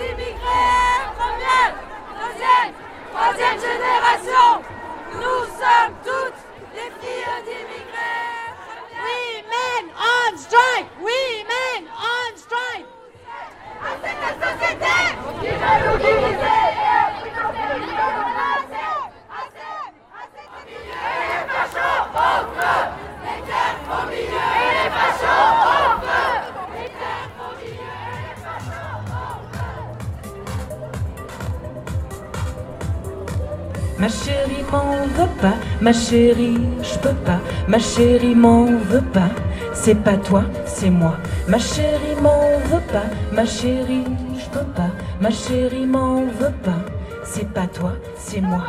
immigrés, première, deuxième, troisième génération. Nous sommes Ma chérie m'en veut pas, ma chérie, je peux pas, ma chérie m'en veut pas, c'est pas toi, c'est moi. Ma chérie m'en veut pas, ma chérie, je peux pas, ma chérie m'en veut pas, c'est pas toi, c'est moi.